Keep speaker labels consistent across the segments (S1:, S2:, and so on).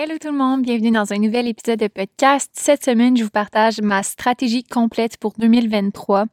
S1: Hello tout le monde, bienvenue dans un nouvel épisode de podcast. Cette semaine, je vous partage ma stratégie complète pour 2023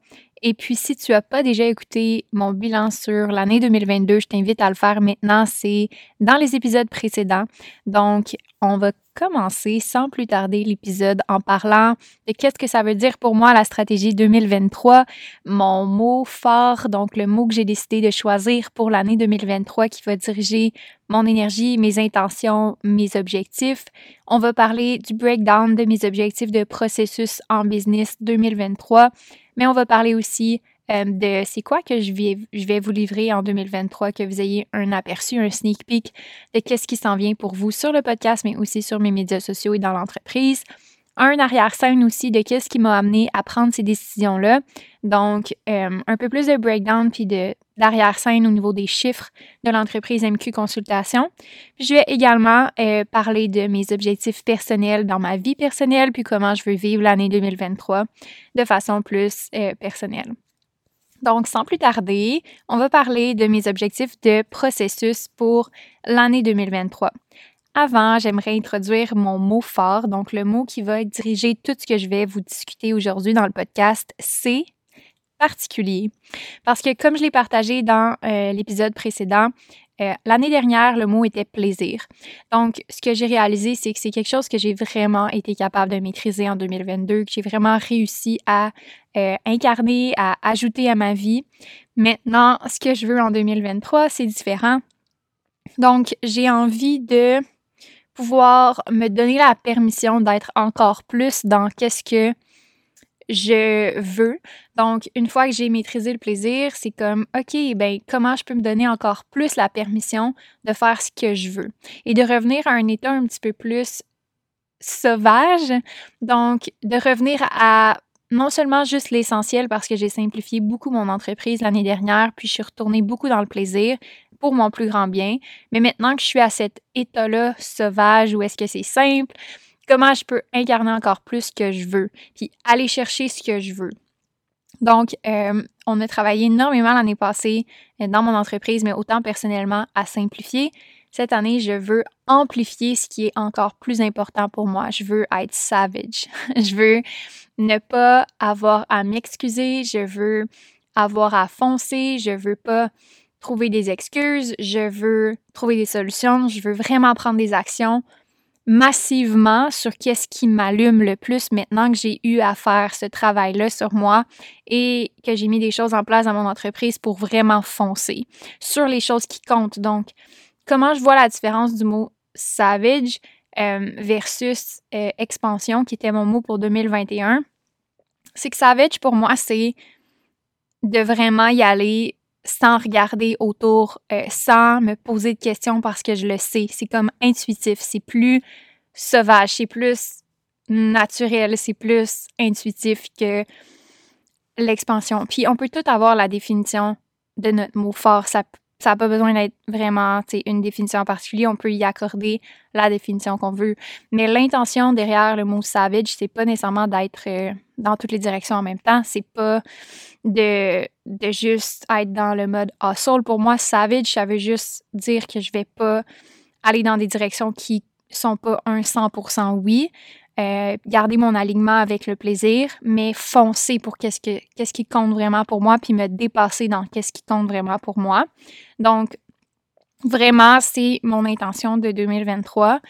S1: et puis, si tu n'as pas déjà écouté mon bilan sur l'année 2022, je t'invite à le faire maintenant. C'est dans les épisodes précédents. Donc, on va commencer sans plus tarder l'épisode en parlant de qu'est-ce que ça veut dire pour moi la stratégie 2023, mon mot fort, donc le mot que j'ai décidé de choisir pour l'année 2023 qui va diriger mon énergie, mes intentions, mes objectifs. On va parler du breakdown de mes objectifs de processus en business 2023 mais on va parler aussi euh, de c'est quoi que je vais, je vais vous livrer en 2023, que vous ayez un aperçu, un sneak peek de qu'est-ce qui s'en vient pour vous sur le podcast, mais aussi sur mes médias sociaux et dans l'entreprise un arrière-scène aussi de qu'est-ce qui m'a amené à prendre ces décisions-là. Donc, euh, un peu plus de breakdown puis de d'arrière-scène au niveau des chiffres de l'entreprise MQ Consultation. je vais également euh, parler de mes objectifs personnels dans ma vie personnelle puis comment je veux vivre l'année 2023 de façon plus euh, personnelle. Donc, sans plus tarder, on va parler de mes objectifs de processus pour l'année 2023. Avant, j'aimerais introduire mon mot fort, donc le mot qui va diriger tout ce que je vais vous discuter aujourd'hui dans le podcast, c'est particulier. Parce que comme je l'ai partagé dans euh, l'épisode précédent, euh, l'année dernière, le mot était plaisir. Donc, ce que j'ai réalisé, c'est que c'est quelque chose que j'ai vraiment été capable de maîtriser en 2022, que j'ai vraiment réussi à euh, incarner, à ajouter à ma vie. Maintenant, ce que je veux en 2023, c'est différent. Donc, j'ai envie de pouvoir me donner la permission d'être encore plus dans qu'est-ce que je veux. Donc, une fois que j'ai maîtrisé le plaisir, c'est comme, OK, ben, comment je peux me donner encore plus la permission de faire ce que je veux? Et de revenir à un état un petit peu plus sauvage. Donc, de revenir à non seulement juste l'essentiel parce que j'ai simplifié beaucoup mon entreprise l'année dernière, puis je suis retournée beaucoup dans le plaisir, pour mon plus grand bien. Mais maintenant que je suis à cet état-là sauvage où est-ce que c'est simple, comment je peux incarner encore plus ce que je veux, puis aller chercher ce que je veux. Donc, euh, on a travaillé énormément l'année passée euh, dans mon entreprise, mais autant personnellement à simplifier. Cette année, je veux amplifier ce qui est encore plus important pour moi. Je veux être savage. je veux ne pas avoir à m'excuser. Je veux avoir à foncer. Je veux pas trouver des excuses, je veux trouver des solutions, je veux vraiment prendre des actions massivement sur qu'est-ce qui m'allume le plus maintenant que j'ai eu à faire ce travail-là sur moi et que j'ai mis des choses en place dans mon entreprise pour vraiment foncer sur les choses qui comptent. Donc, comment je vois la différence du mot savage euh, versus euh, expansion, qui était mon mot pour 2021, c'est que savage pour moi, c'est de vraiment y aller sans regarder autour, euh, sans me poser de questions parce que je le sais. C'est comme intuitif, c'est plus sauvage, c'est plus naturel, c'est plus intuitif que l'expansion. Puis on peut tout avoir la définition de notre mot fort. Ça n'a pas besoin d'être vraiment une définition en particulier. On peut y accorder la définition qu'on veut. Mais l'intention derrière le mot savage, c'est pas nécessairement d'être euh, dans toutes les directions en même temps. C'est pas de, de juste être dans le mode hustle. Pour moi, savage, ça veut juste dire que je vais pas aller dans des directions qui sont pas un 100% oui. Euh, garder mon alignement avec le plaisir, mais foncer pour qu'est-ce, que, qu'est-ce qui compte vraiment pour moi, puis me dépasser dans qu'est-ce qui compte vraiment pour moi. Donc, vraiment, c'est mon intention de 2023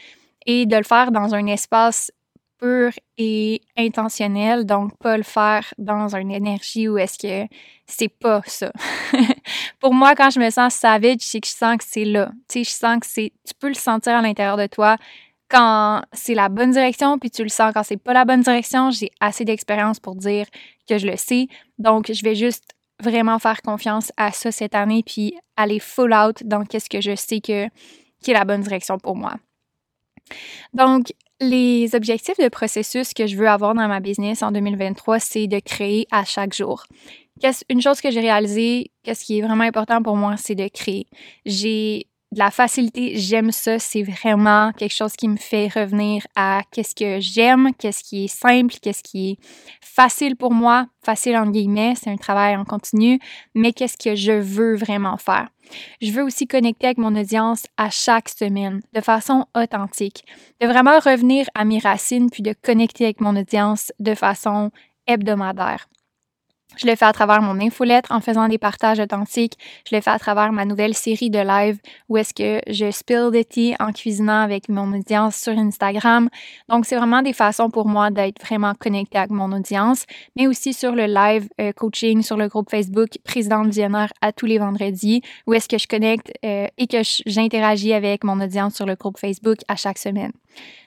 S1: et de le faire dans un espace pur et intentionnel, donc pas le faire dans une énergie où est-ce que c'est pas ça. Pour moi, quand je me sens savage, c'est que je sens que c'est là. Tu sais, je sens que c'est, tu peux le sentir à l'intérieur de toi quand c'est la bonne direction, puis tu le sens quand c'est pas la bonne direction. J'ai assez d'expérience pour dire que je le sais. Donc, je vais juste vraiment faire confiance à ça cette année, puis aller full out dans qu'est-ce que je sais que, qui est la bonne direction pour moi. Donc, les objectifs de processus que je veux avoir dans ma business en 2023, c'est de créer à chaque jour. Une chose que j'ai réalisée, qu'est-ce qui est vraiment important pour moi, c'est de créer. J'ai de la facilité, j'aime ça, c'est vraiment quelque chose qui me fait revenir à qu'est-ce que j'aime, qu'est-ce qui est simple, qu'est-ce qui est facile pour moi, facile en guillemets, c'est un travail en continu, mais qu'est-ce que je veux vraiment faire. Je veux aussi connecter avec mon audience à chaque semaine, de façon authentique, de vraiment revenir à mes racines, puis de connecter avec mon audience de façon hebdomadaire. Je le fais à travers mon infolettre en faisant des partages authentiques. Je le fais à travers ma nouvelle série de live où est-ce que je spill the tea en cuisinant avec mon audience sur Instagram. Donc, c'est vraiment des façons pour moi d'être vraiment connectée avec mon audience, mais aussi sur le live euh, coaching sur le groupe Facebook Présidente Visionnaire à tous les vendredis où est-ce que je connecte euh, et que j'interagis avec mon audience sur le groupe Facebook à chaque semaine.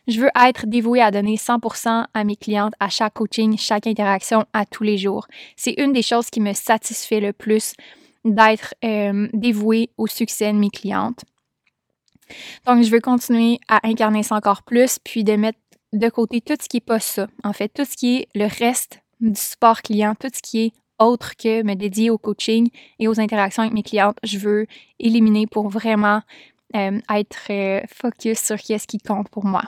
S1: Je veux être dévouée à donner 100% à mes clientes à chaque coaching, chaque interaction, à tous les jours. C'est une des choses qui me satisfait le plus d'être euh, dévouée au succès de mes clientes. Donc, je veux continuer à incarner ça encore plus, puis de mettre de côté tout ce qui n'est pas ça. En fait, tout ce qui est le reste du support client, tout ce qui est autre que me dédier au coaching et aux interactions avec mes clientes, je veux éliminer pour vraiment euh, être euh, focus sur ce qui compte pour moi.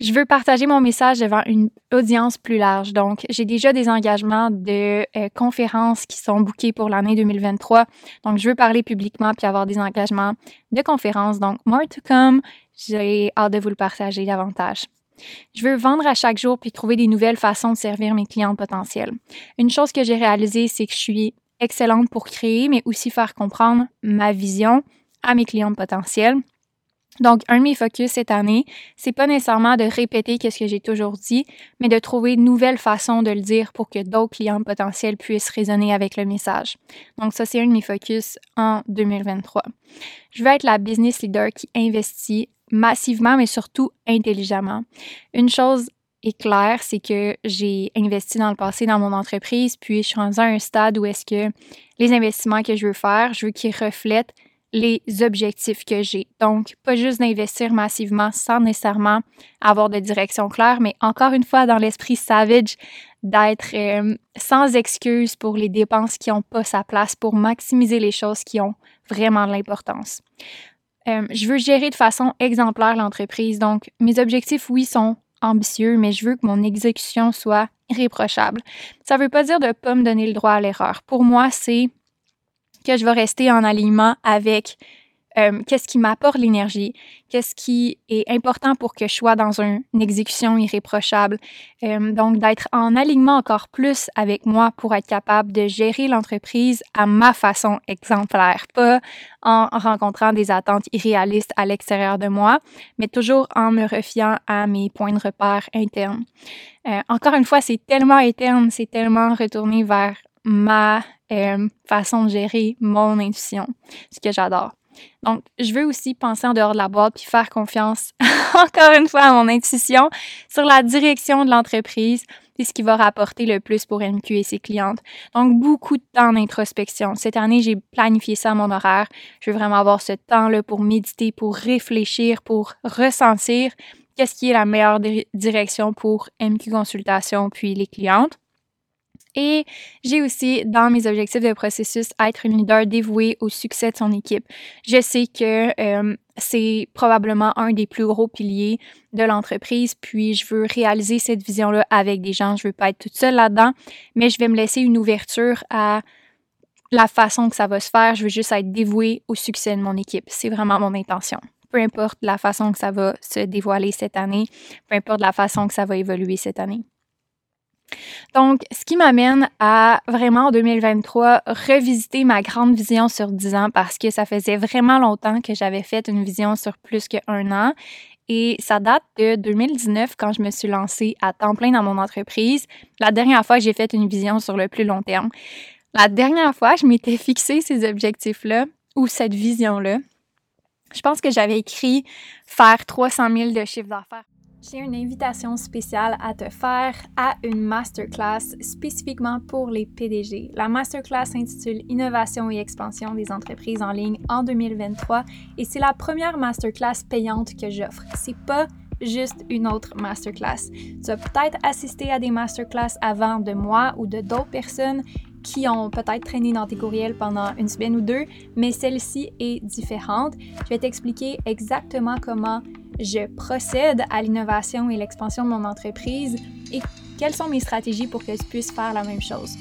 S1: Je veux partager mon message devant une audience plus large. Donc, j'ai déjà des engagements de euh, conférences qui sont bookés pour l'année 2023. Donc, je veux parler publiquement puis avoir des engagements de conférences. Donc, more to come. J'ai hâte de vous le partager davantage. Je veux vendre à chaque jour puis trouver des nouvelles façons de servir mes clients potentiels. Une chose que j'ai réalisée, c'est que je suis excellente pour créer, mais aussi faire comprendre ma vision à mes clients potentiels. Donc, un de mes focus cette année, c'est pas nécessairement de répéter ce que j'ai toujours dit, mais de trouver de nouvelles façons de le dire pour que d'autres clients potentiels puissent résonner avec le message. Donc, ça, c'est un de mes focus en 2023. Je veux être la business leader qui investit massivement, mais surtout intelligemment. Une chose est claire, c'est que j'ai investi dans le passé dans mon entreprise, puis je suis rendue un stade où est-ce que les investissements que je veux faire, je veux qu'ils reflètent les objectifs que j'ai. Donc, pas juste d'investir massivement sans nécessairement avoir de direction claire, mais encore une fois, dans l'esprit savage, d'être euh, sans excuse pour les dépenses qui n'ont pas sa place, pour maximiser les choses qui ont vraiment de l'importance. Euh, je veux gérer de façon exemplaire l'entreprise. Donc, mes objectifs, oui, sont ambitieux, mais je veux que mon exécution soit irréprochable. Ça ne veut pas dire de ne pas me donner le droit à l'erreur. Pour moi, c'est que je vais rester en alignement avec euh, qu'est-ce qui m'apporte l'énergie, qu'est-ce qui est important pour que je sois dans une exécution irréprochable. Euh, donc, d'être en alignement encore plus avec moi pour être capable de gérer l'entreprise à ma façon exemplaire, pas en rencontrant des attentes irréalistes à l'extérieur de moi, mais toujours en me refiant à mes points de repère internes. Euh, encore une fois, c'est tellement interne, c'est tellement retourné vers ma euh, façon de gérer mon intuition, ce que j'adore. Donc, je veux aussi penser en dehors de la boîte puis faire confiance, encore une fois, à mon intuition sur la direction de l'entreprise et ce qui va rapporter le plus pour MQ et ses clientes. Donc, beaucoup de temps d'introspection. Cette année, j'ai planifié ça à mon horaire. Je veux vraiment avoir ce temps-là pour méditer, pour réfléchir, pour ressentir qu'est-ce qui est la meilleure direction pour MQ Consultation puis les clientes. Et j'ai aussi dans mes objectifs de processus être une leader dévouée au succès de son équipe. Je sais que euh, c'est probablement un des plus gros piliers de l'entreprise, puis je veux réaliser cette vision-là avec des gens. Je veux pas être toute seule là-dedans, mais je vais me laisser une ouverture à la façon que ça va se faire. Je veux juste être dévouée au succès de mon équipe. C'est vraiment mon intention. Peu importe la façon que ça va se dévoiler cette année, peu importe la façon que ça va évoluer cette année. Donc, ce qui m'amène à vraiment en 2023 revisiter ma grande vision sur 10 ans parce que ça faisait vraiment longtemps que j'avais fait une vision sur plus qu'un an. Et ça date de 2019 quand je me suis lancée à temps plein dans mon entreprise. La dernière fois que j'ai fait une vision sur le plus long terme. La dernière fois, je m'étais fixé ces objectifs-là ou cette vision-là. Je pense que j'avais écrit faire 300 000 de chiffre d'affaires j'ai une invitation spéciale à te faire à une masterclass spécifiquement pour les PDG. La masterclass s'intitule Innovation et expansion des entreprises en ligne en 2023 et c'est la première masterclass payante que j'offre. C'est pas juste une autre masterclass. Tu as peut-être assisté à des masterclass avant de moi ou de d'autres personnes qui ont peut-être traîné dans tes courriels pendant une semaine ou deux, mais celle-ci est différente. Je vais t'expliquer exactement comment je procède à l'innovation et l'expansion de mon entreprise et quelles sont mes stratégies pour que je puisse faire la même chose?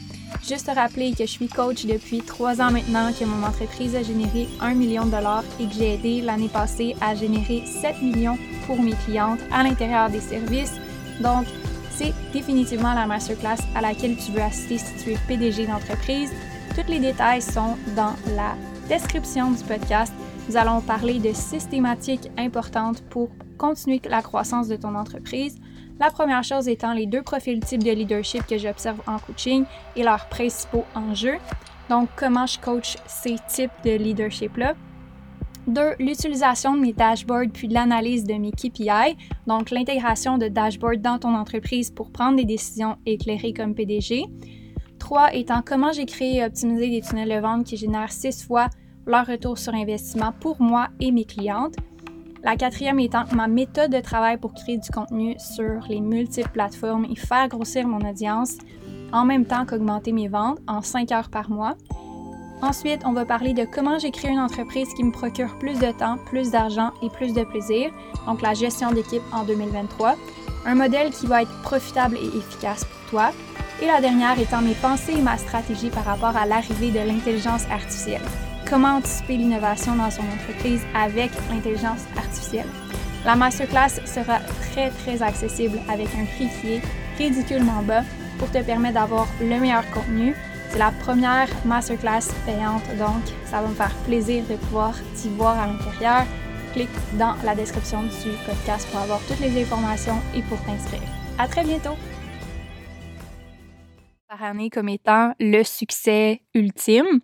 S1: Juste te rappeler que je suis coach depuis trois ans maintenant, que mon entreprise a généré un million de dollars et que j'ai aidé l'année passée à générer 7 millions pour mes clientes à l'intérieur des services. Donc, c'est définitivement la masterclass à laquelle tu veux assister si tu es PDG d'entreprise. Tous les détails sont dans la description du podcast nous allons parler de six thématiques importantes pour continuer la croissance de ton entreprise. La première chose étant les deux profils types de leadership que j'observe en coaching et leurs principaux enjeux. Donc, comment je coach ces types de leadership-là? Deux, l'utilisation de mes dashboards puis l'analyse de mes KPI, donc l'intégration de dashboards dans ton entreprise pour prendre des décisions éclairées comme PDG. Trois, étant comment j'ai créé et optimisé des tunnels de vente qui génèrent six fois leur retour sur investissement pour moi et mes clientes. La quatrième étant ma méthode de travail pour créer du contenu sur les multiples plateformes et faire grossir mon audience en même temps qu'augmenter mes ventes en 5 heures par mois. Ensuite, on va parler de comment j'ai créé une entreprise qui me procure plus de temps, plus d'argent et plus de plaisir, donc la gestion d'équipe en 2023. Un modèle qui va être profitable et efficace pour toi. Et la dernière étant mes pensées et ma stratégie par rapport à l'arrivée de l'intelligence artificielle comment anticiper l'innovation dans son entreprise avec l'intelligence artificielle. La masterclass sera très très accessible avec un prix qui est ridiculement bas pour te permettre d'avoir le meilleur contenu. C'est la première masterclass payante, donc ça va me faire plaisir de pouvoir t'y voir à l'intérieur. Clique dans la description du podcast pour avoir toutes les informations et pour t'inscrire. À très bientôt! Par année comme étant le succès ultime,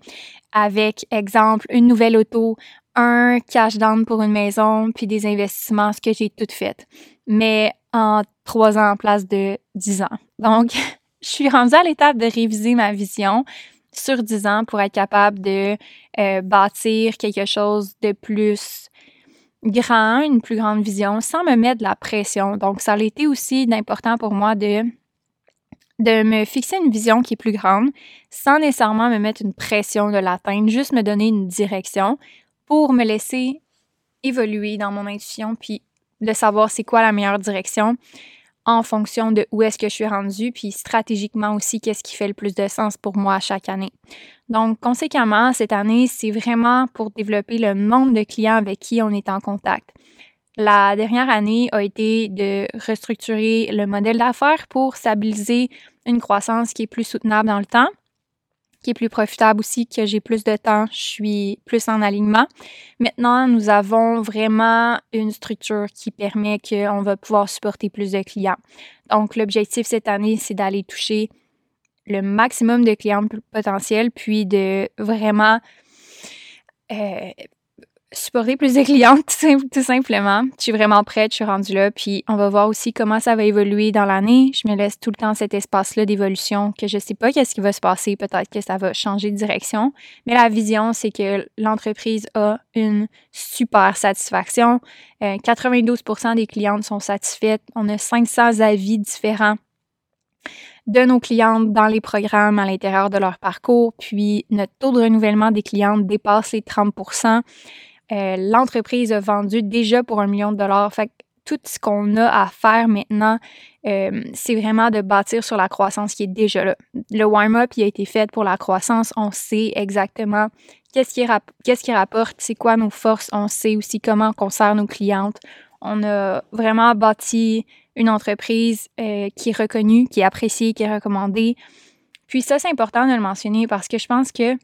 S1: avec, exemple, une nouvelle auto, un cash down pour une maison, puis des investissements, ce que j'ai tout fait. Mais en trois ans en place de dix ans. Donc, je suis rendue à l'étape de réviser ma vision sur dix ans pour être capable de euh, bâtir quelque chose de plus grand, une plus grande vision, sans me mettre de la pression. Donc, ça a été aussi d'important pour moi de de me fixer une vision qui est plus grande sans nécessairement me mettre une pression de l'atteindre, juste me donner une direction pour me laisser évoluer dans mon intuition puis de savoir c'est quoi la meilleure direction en fonction de où est-ce que je suis rendue, puis stratégiquement aussi, qu'est-ce qui fait le plus de sens pour moi chaque année. Donc, conséquemment, cette année, c'est vraiment pour développer le nombre de clients avec qui on est en contact. La dernière année a été de restructurer le modèle d'affaires pour stabiliser une croissance qui est plus soutenable dans le temps, qui est plus profitable aussi, que j'ai plus de temps, je suis plus en alignement. Maintenant, nous avons vraiment une structure qui permet qu'on va pouvoir supporter plus de clients. Donc, l'objectif cette année, c'est d'aller toucher le maximum de clients potentiels, puis de vraiment euh, supporter plus de clientes, tout simplement. Je suis vraiment prête, je suis rendue là, puis on va voir aussi comment ça va évoluer dans l'année. Je me laisse tout le temps cet espace-là d'évolution que je sais pas qu'est-ce qui va se passer, peut-être que ça va changer de direction, mais la vision, c'est que l'entreprise a une super satisfaction. 92% euh, des clientes sont satisfaites. On a 500 avis différents de nos clientes dans les programmes à l'intérieur de leur parcours. Puis notre taux de renouvellement des clientes dépasse les 30 euh, L'entreprise a vendu déjà pour un million de dollars. Fait que tout ce qu'on a à faire maintenant, euh, c'est vraiment de bâtir sur la croissance qui est déjà là. Le warm-up, il a été fait pour la croissance. On sait exactement qu'est-ce qui, rapporte, c'est quoi nos forces. On sait aussi comment on sert nos clientes. On a vraiment bâti une entreprise euh, qui est reconnue, qui est appréciée, qui est recommandée. Puis ça, c'est important de le mentionner parce que je pense que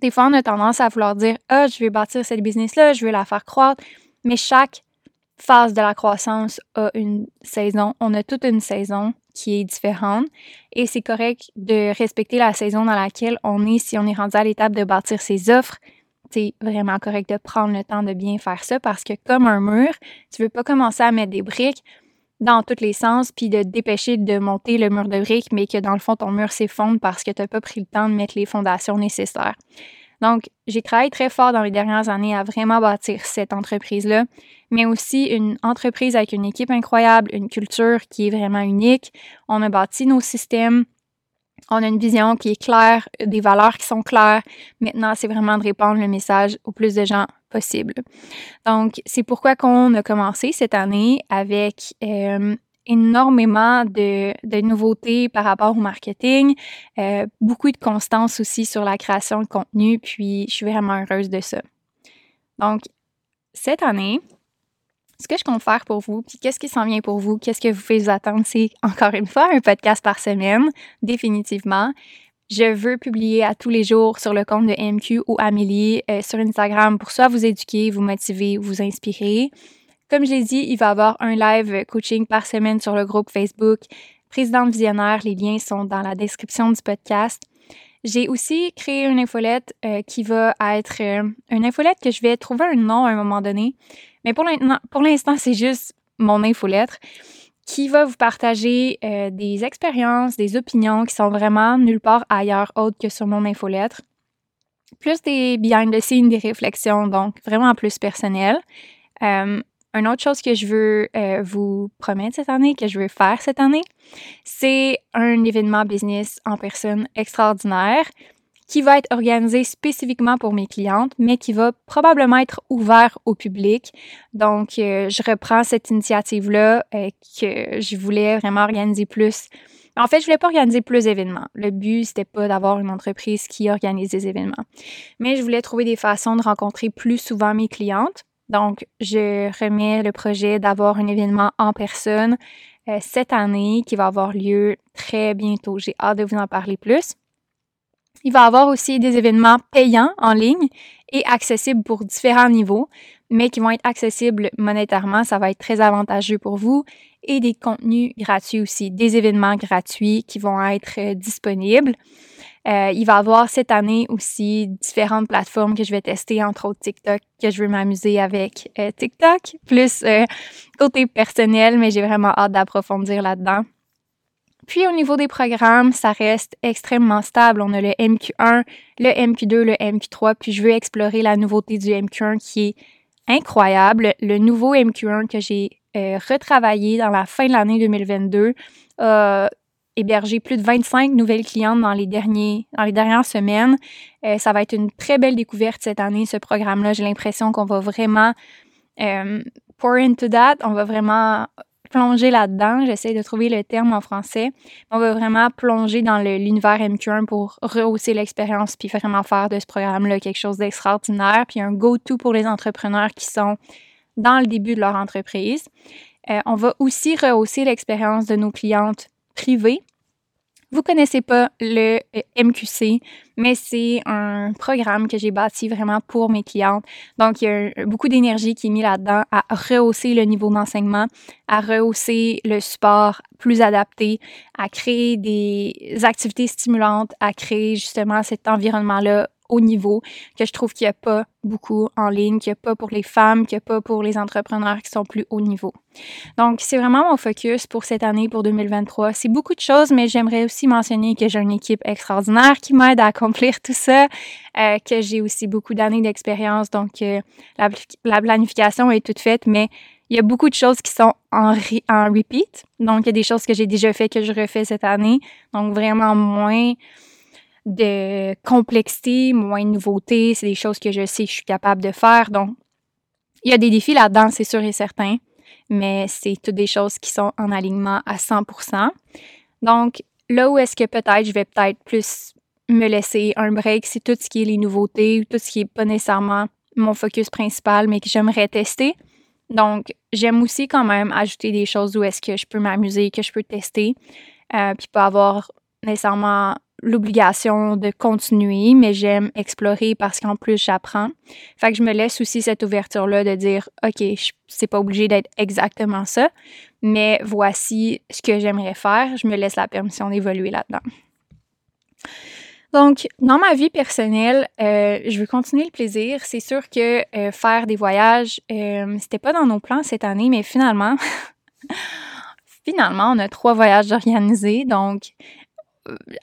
S1: des fois, on a tendance à vouloir dire Ah, je vais bâtir cette business-là, je vais la faire croître. Mais chaque phase de la croissance a une saison. On a toute une saison qui est différente et c'est correct de respecter la saison dans laquelle on est si on est rendu à l'étape de bâtir ses offres. C'est vraiment correct de prendre le temps de bien faire ça parce que comme un mur, tu veux pas commencer à mettre des briques dans tous les sens puis de dépêcher de monter le mur de briques mais que dans le fond ton mur s'effondre parce que tu n'as pas pris le temps de mettre les fondations nécessaires. Donc, j'ai travaillé très fort dans les dernières années à vraiment bâtir cette entreprise-là, mais aussi une entreprise avec une équipe incroyable, une culture qui est vraiment unique. On a bâti nos systèmes. On a une vision qui est claire, des valeurs qui sont claires. Maintenant, c'est vraiment de répandre le message au plus de gens possible. Donc, c'est pourquoi qu'on a commencé cette année avec euh, énormément de, nouveautés par rapport au marketing, euh, beaucoup de constance aussi sur la création de contenu, puis je suis vraiment heureuse de ça. Donc, cette année, ce que je compte faire pour vous, puis qu'est-ce qui s'en vient pour vous, qu'est-ce que vous faites vous attendre, c'est encore une fois un podcast par semaine, définitivement. Je veux publier à tous les jours sur le compte de MQ ou Amélie euh, sur Instagram pour soit vous éduquer, vous motiver, vous inspirer. Comme je l'ai dit, il va y avoir un live coaching par semaine sur le groupe Facebook. Présidente Visionnaire, les liens sont dans la description du podcast. J'ai aussi créé une infolette euh, qui va être euh, une infolette que je vais trouver un nom à un moment donné. Mais pour l'instant, c'est juste mon infolettre qui va vous partager euh, des expériences, des opinions qui sont vraiment nulle part ailleurs autre que sur mon infolettre. Plus des behind the scenes, des réflexions, donc vraiment plus personnel. Une autre chose que je veux euh, vous promettre cette année, que je veux faire cette année, c'est un événement business en personne extraordinaire qui va être organisé spécifiquement pour mes clientes, mais qui va probablement être ouvert au public. Donc, euh, je reprends cette initiative-là euh, que je voulais vraiment organiser plus. En fait, je voulais pas organiser plus d'événements. Le but, c'était pas d'avoir une entreprise qui organise des événements. Mais je voulais trouver des façons de rencontrer plus souvent mes clientes. Donc, je remets le projet d'avoir un événement en personne euh, cette année qui va avoir lieu très bientôt. J'ai hâte de vous en parler plus. Il va y avoir aussi des événements payants en ligne et accessibles pour différents niveaux, mais qui vont être accessibles monétairement. Ça va être très avantageux pour vous et des contenus gratuits aussi, des événements gratuits qui vont être euh, disponibles. Euh, il va y avoir cette année aussi différentes plateformes que je vais tester, entre autres TikTok, que je veux m'amuser avec euh, TikTok, plus euh, côté personnel, mais j'ai vraiment hâte d'approfondir là-dedans. Puis au niveau des programmes, ça reste extrêmement stable. On a le MQ1, le MQ2, le MQ3, puis je veux explorer la nouveauté du MQ1 qui est incroyable. Le nouveau MQ1 que j'ai retravaillé dans la fin de l'année 2022 hébergé plus de 25 nouvelles clientes dans les, derniers, dans les dernières semaines. Euh, ça va être une très belle découverte cette année, ce programme-là. J'ai l'impression qu'on va vraiment euh, pour into that, on va vraiment plonger là-dedans. J'essaie de trouver le terme en français. On va vraiment plonger dans l'univers MQ1 pour rehausser l'expérience puis vraiment faire de ce programme-là quelque chose d'extraordinaire puis un go-to pour les entrepreneurs qui sont dans le début de leur entreprise. Euh, on va aussi rehausser l'expérience de nos clientes privées vous connaissez pas le euh, MQC, mais c'est un programme que j'ai bâti vraiment pour mes clientes. Donc, il y a beaucoup d'énergie qui est mise là-dedans à rehausser le niveau d'enseignement, à rehausser le support plus adapté, à créer des activités stimulantes, à créer justement cet environnement-là haut niveau, que je trouve qu'il n'y a pas beaucoup en ligne, qu'il n'y a pas pour les femmes, qu'il n'y a pas pour les entrepreneurs qui sont plus haut niveau. Donc, c'est vraiment mon focus pour cette année, pour 2023. C'est beaucoup de choses, mais j'aimerais aussi mentionner que j'ai une équipe extraordinaire qui m'aide à accomplir tout ça, euh, que j'ai aussi beaucoup d'années d'expérience, donc euh, la, la planification est toute faite, mais il y a beaucoup de choses qui sont en, en repeat. Donc, il y a des choses que j'ai déjà fait que je refais cette année. Donc, vraiment moins de complexité, moins de nouveautés. C'est des choses que je sais que je suis capable de faire. Donc, il y a des défis là-dedans, c'est sûr et certain. Mais c'est toutes des choses qui sont en alignement à 100%. Donc, là où est-ce que peut-être je vais peut-être plus me laisser un break, c'est tout ce qui est les nouveautés, tout ce qui est pas nécessairement mon focus principal, mais que j'aimerais tester. Donc, j'aime aussi quand même ajouter des choses où est-ce que je peux m'amuser, que je peux tester, euh, puis pas avoir nécessairement l'obligation de continuer, mais j'aime explorer parce qu'en plus j'apprends. Fait que je me laisse aussi cette ouverture-là de dire, OK, c'est pas obligé d'être exactement ça, mais voici ce que j'aimerais faire. Je me laisse la permission d'évoluer là-dedans. Donc, dans ma vie personnelle, euh, je veux continuer le plaisir. C'est sûr que euh, faire des voyages, euh, c'était pas dans nos plans cette année, mais finalement, finalement, on a trois voyages organisés. Donc,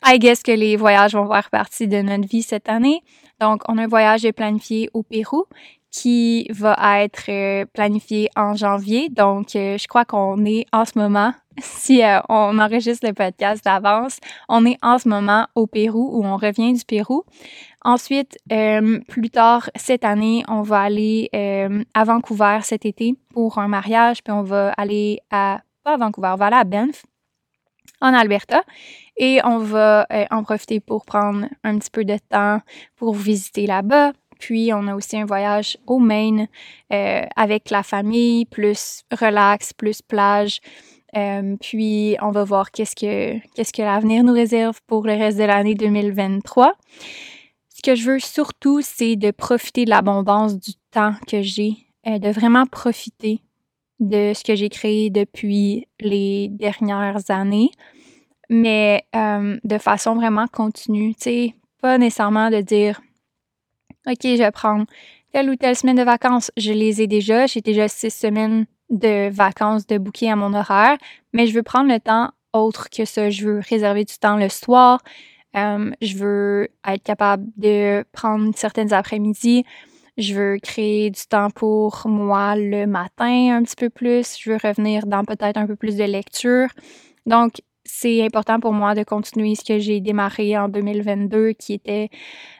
S1: I guess que les voyages vont faire partie de notre vie cette année. Donc, on a un voyage planifié au Pérou qui va être planifié en janvier. Donc, je crois qu'on est en ce moment si euh, on enregistre le podcast d'avance, on est en ce moment au Pérou ou on revient du Pérou. Ensuite, euh, plus tard cette année, on va aller euh, à Vancouver cet été pour un mariage, puis on va aller à pas à Vancouver, on va aller à Banff en Alberta et on va en profiter pour prendre un petit peu de temps pour visiter là-bas. Puis on a aussi un voyage au Maine avec la famille, plus relax, plus plage. Euh, puis, on va voir qu'est-ce que, l'avenir nous réserve pour le reste de l'année 2023. Ce que je veux surtout, c'est de profiter de l'abondance du temps que j'ai, euh, de vraiment profiter de ce que j'ai créé depuis les dernières années, mais euh, de façon vraiment continue. Tu sais, pas nécessairement de dire, OK, je vais prendre telle ou telle semaine de vacances. Je les ai déjà. J'ai déjà six semaines de vacances de bouquet à mon horaire, mais je veux prendre le temps autre que ça. Je veux réserver du temps le soir. Euh, je veux être capable de prendre certaines après-midi. Je veux créer du temps pour moi le matin un petit peu plus. Je veux revenir dans peut-être un peu plus de lecture. Donc, c'est important pour moi de continuer ce que j'ai démarré en 2022, qui était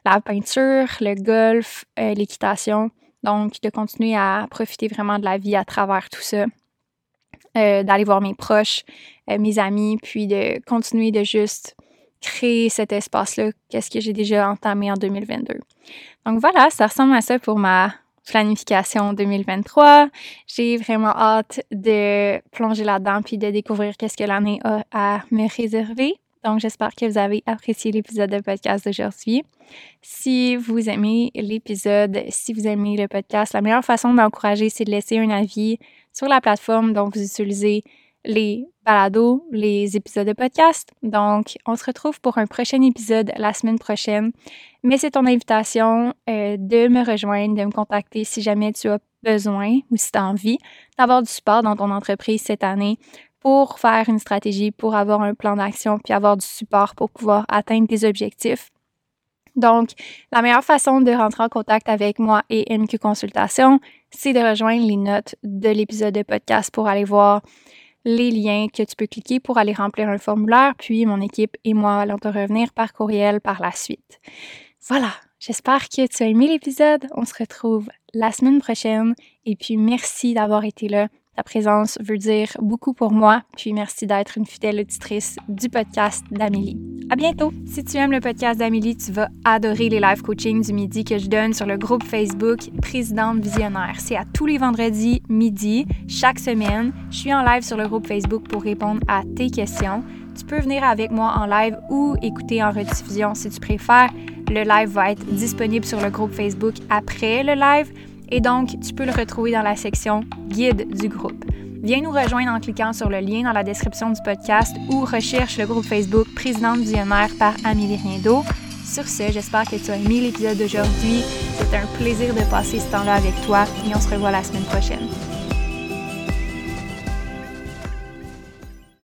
S1: la peinture, le golf, euh, l'équitation. Donc, de continuer à profiter vraiment de la vie à travers tout ça. Euh, d'aller voir mes proches, euh, mes amis, puis de continuer de juste créer cet espace-là, qu'est-ce que j'ai déjà entamé en 2022. Donc voilà, ça ressemble à ça pour ma planification 2023. J'ai vraiment hâte de plonger là-dedans puis de découvrir qu'est-ce que l'année a à me réserver. Donc, j'espère que vous avez apprécié l'épisode de podcast d'aujourd'hui. Si vous aimez l'épisode, si vous aimez le podcast, la meilleure façon d'encourager, c'est de laisser un avis sur la plateforme dont vous utilisez les balados, les épisodes de podcast. Donc, on se retrouve pour un prochain épisode la semaine prochaine. Mais c'est ton invitation euh, de me rejoindre, de me contacter si jamais tu as besoin ou si tu as envie d'avoir du support dans ton entreprise cette année pour faire une stratégie, pour avoir un plan d'action, puis avoir du support pour pouvoir atteindre tes objectifs. Donc, la meilleure façon de rentrer en contact avec moi et MQ Consultation, c'est de rejoindre les notes de l'épisode de podcast pour aller voir les liens que tu peux cliquer pour aller remplir un formulaire, puis mon équipe et moi allons te revenir par courriel par la suite. Voilà, j'espère que tu as aimé l'épisode. On se retrouve la semaine prochaine et puis merci d'avoir été là. Ta présence veut dire beaucoup pour moi, puis merci d'être une fidèle auditrice du podcast d'Amélie. À bientôt! Si tu aimes le podcast d'Amélie, tu vas adorer les live coaching du midi que je donne sur le groupe Facebook Présidente Visionnaire. C'est à tous les vendredis midi, chaque semaine. Je suis en live sur le groupe Facebook pour répondre à tes questions. Tu peux venir avec moi en live ou écouter en rediffusion si tu préfères. Le live va être disponible sur le groupe Facebook après le live et donc tu peux le retrouver dans la section guide du groupe. Viens nous rejoindre en cliquant sur le lien dans la description du podcast ou recherche le groupe Facebook Présidente Visionnaire par Amélie Riendo. Sur ce, j'espère que tu as aimé l'épisode d'aujourd'hui. C'est un plaisir de passer ce temps-là avec toi et on se revoit la semaine prochaine.